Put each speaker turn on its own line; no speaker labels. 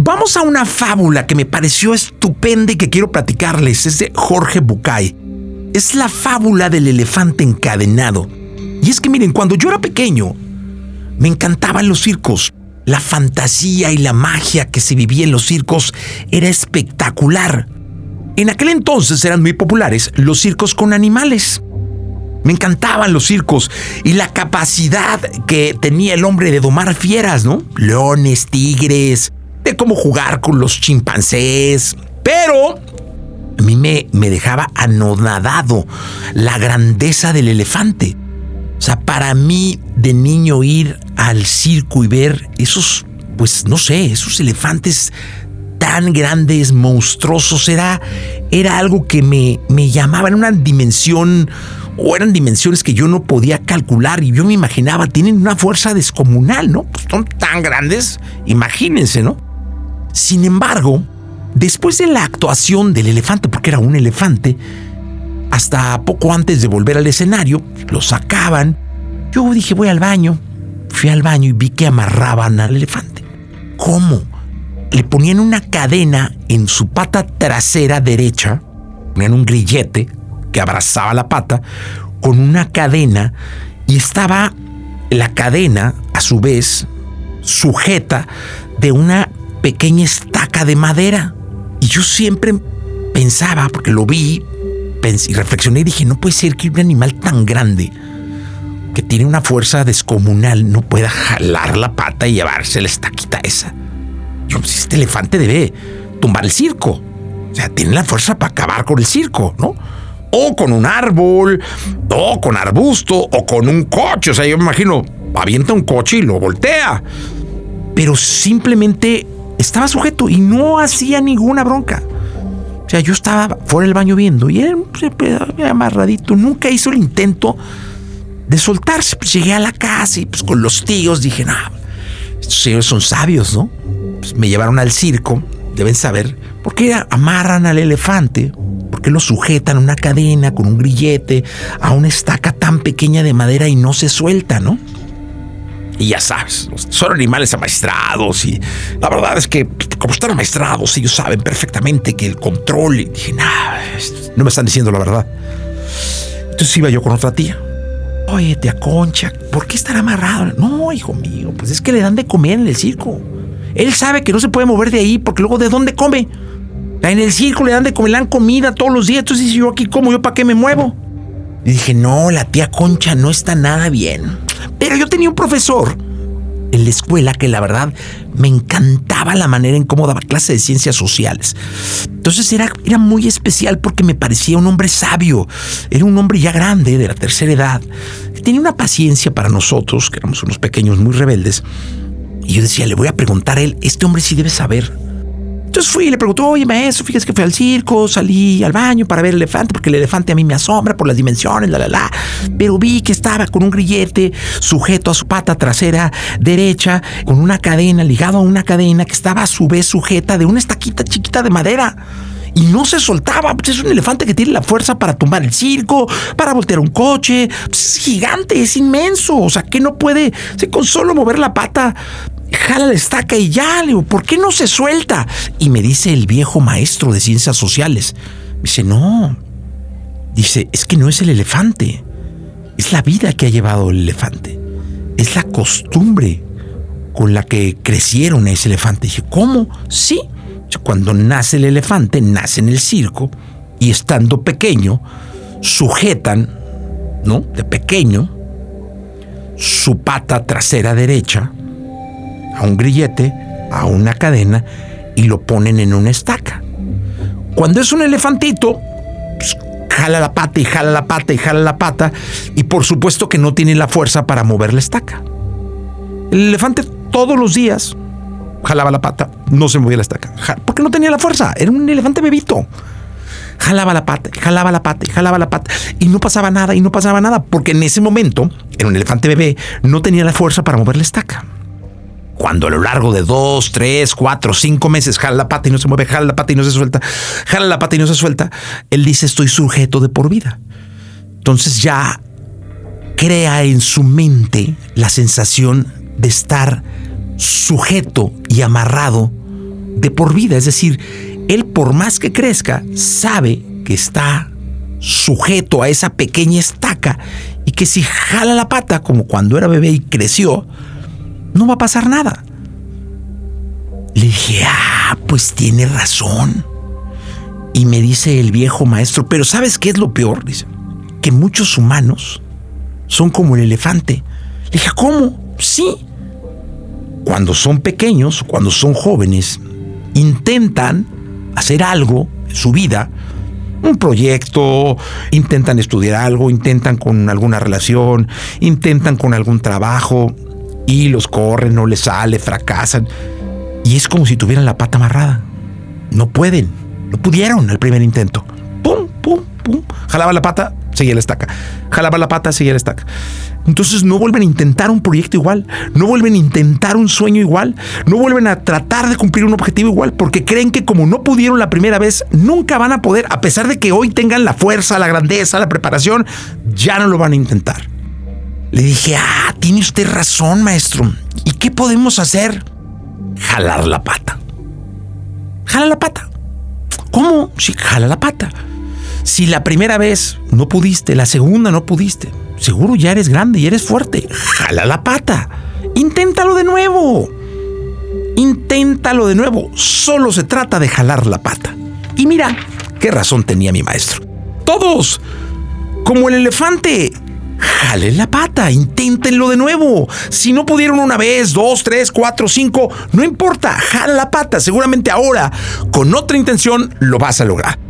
Vamos a una fábula que me pareció estupenda y que quiero platicarles. Es de Jorge Bucay. Es la fábula del elefante encadenado. Y es que miren, cuando yo era pequeño, me encantaban los circos. La fantasía y la magia que se vivía en los circos era espectacular. En aquel entonces eran muy populares los circos con animales. Me encantaban los circos y la capacidad que tenía el hombre de domar fieras, ¿no? Leones, tigres, de cómo jugar con los chimpancés. Pero a mí me, me dejaba anonadado la grandeza del elefante. O sea, para mí de niño ir al circo y ver esos, pues no sé, esos elefantes tan grandes, monstruosos, era, era algo que me, me llamaba en una dimensión, o eran dimensiones que yo no podía calcular y yo me imaginaba, tienen una fuerza descomunal, ¿no? Pues son tan grandes, imagínense, ¿no? Sin embargo, después de la actuación del elefante, porque era un elefante, hasta poco antes de volver al escenario, lo sacaban. Yo dije, voy al baño. Fui al baño y vi que amarraban al elefante. ¿Cómo? Le ponían una cadena en su pata trasera derecha, ponían un grillete que abrazaba la pata, con una cadena y estaba la cadena, a su vez, sujeta de una pequeña estaca de madera. Y yo siempre pensaba, porque lo vi, y reflexioné y dije, no puede ser que un animal tan grande, que tiene una fuerza descomunal, no pueda jalar la pata y llevarse la estaquita esa. Yo, pues este elefante debe tumbar el circo. O sea, tiene la fuerza para acabar con el circo, ¿no? O con un árbol, o con arbusto, o con un coche. O sea, yo me imagino, avienta un coche y lo voltea. Pero simplemente estaba sujeto y no hacía ninguna bronca. O sea, yo estaba fuera del baño viendo y él se amarradito. Nunca hizo el intento de soltarse. Pues llegué a la casa y pues con los tíos dije, no, estos señores son sabios, ¿no? Pues me llevaron al circo, deben saber por qué amarran al elefante, por qué lo sujetan a una cadena con un grillete, a una estaca tan pequeña de madera y no se suelta, ¿no? Y ya sabes, son animales amaestrados y la verdad es que como están amaestrados, ellos saben perfectamente que el control... Y dije, nah, no me están diciendo la verdad. Entonces iba yo con otra tía. Oye, tía Concha, ¿por qué estará amarrado? No, hijo mío, pues es que le dan de comer en el circo. Él sabe que no se puede mover de ahí porque luego ¿de dónde come? En el circo le dan de comer, le dan comida todos los días. Entonces, si yo aquí como, ¿yo para qué me muevo? Y dije, no, la tía Concha no está nada bien. Yo tenía un profesor en la escuela que la verdad me encantaba la manera en cómo daba clase de ciencias sociales. Entonces era, era muy especial porque me parecía un hombre sabio, era un hombre ya grande, de la tercera edad, tenía una paciencia para nosotros, que éramos unos pequeños muy rebeldes. Y yo decía, le voy a preguntar a él, este hombre sí debe saber entonces fui y le preguntó, oye maestro, fíjese que fui al circo, salí al baño para ver el elefante, porque el elefante a mí me asombra por las dimensiones, la, la, la. Pero vi que estaba con un grillete sujeto a su pata trasera derecha, con una cadena, ligado a una cadena que estaba a su vez sujeta de una estaquita chiquita de madera y no se soltaba. Pues es un elefante que tiene la fuerza para tumbar el circo, para voltear un coche. Pues es gigante, es inmenso. O sea, que no puede, con solo mover la pata, jala la estaca y ya, le digo, ¿por qué no se suelta? Y me dice el viejo maestro de ciencias sociales, me dice, no, dice, es que no es el elefante, es la vida que ha llevado el elefante, es la costumbre con la que crecieron ese elefante. dije, ¿cómo? Sí, cuando nace el elefante, nace en el circo y estando pequeño, sujetan, ¿no? De pequeño, su pata trasera derecha a un grillete, a una cadena y lo ponen en una estaca. Cuando es un elefantito, pues, jala la pata y jala la pata y jala la pata y por supuesto que no tiene la fuerza para mover la estaca. El elefante todos los días jalaba la pata, no se movía la estaca, porque no tenía la fuerza, era un elefante bebito. Jalaba la pata, jalaba la pata, jalaba la pata y no pasaba nada y no pasaba nada porque en ese momento era un elefante bebé, no tenía la fuerza para mover la estaca cuando a lo largo de dos, tres, cuatro, cinco meses jala la pata y no se mueve, jala la pata y no se suelta, jala la pata y no se suelta, él dice estoy sujeto de por vida. Entonces ya crea en su mente la sensación de estar sujeto y amarrado de por vida. Es decir, él por más que crezca, sabe que está sujeto a esa pequeña estaca y que si jala la pata como cuando era bebé y creció, no va a pasar nada. Le dije, ah, pues tiene razón. Y me dice el viejo maestro, pero ¿sabes qué es lo peor? Dice, que muchos humanos son como el elefante. Le dije, ¿cómo? Sí. Cuando son pequeños, cuando son jóvenes, intentan hacer algo en su vida, un proyecto, intentan estudiar algo, intentan con alguna relación, intentan con algún trabajo y los corren, no les sale, fracasan. Y es como si tuvieran la pata amarrada. No pueden, no pudieron al primer intento. Pum, pum, pum. Jalaba la pata, seguía la estaca. Jalaba la pata, seguía la estaca. Entonces no vuelven a intentar un proyecto igual, no vuelven a intentar un sueño igual, no vuelven a tratar de cumplir un objetivo igual, porque creen que como no pudieron la primera vez, nunca van a poder, a pesar de que hoy tengan la fuerza, la grandeza, la preparación, ya no lo van a intentar. Le dije, ah, tiene usted razón, maestro. ¿Y qué podemos hacer? Jalar la pata. Jala la pata. ¿Cómo? Sí, jala la pata. Si la primera vez no pudiste, la segunda no pudiste, seguro ya eres grande y eres fuerte. Jala la pata. Inténtalo de nuevo. Inténtalo de nuevo. Solo se trata de jalar la pata. Y mira, qué razón tenía mi maestro. Todos, como el elefante, jale la pata, inténtenlo de nuevo. Si no pudieron una vez, dos, tres, cuatro, cinco, no importa, jala la pata. Seguramente ahora, con otra intención, lo vas a lograr.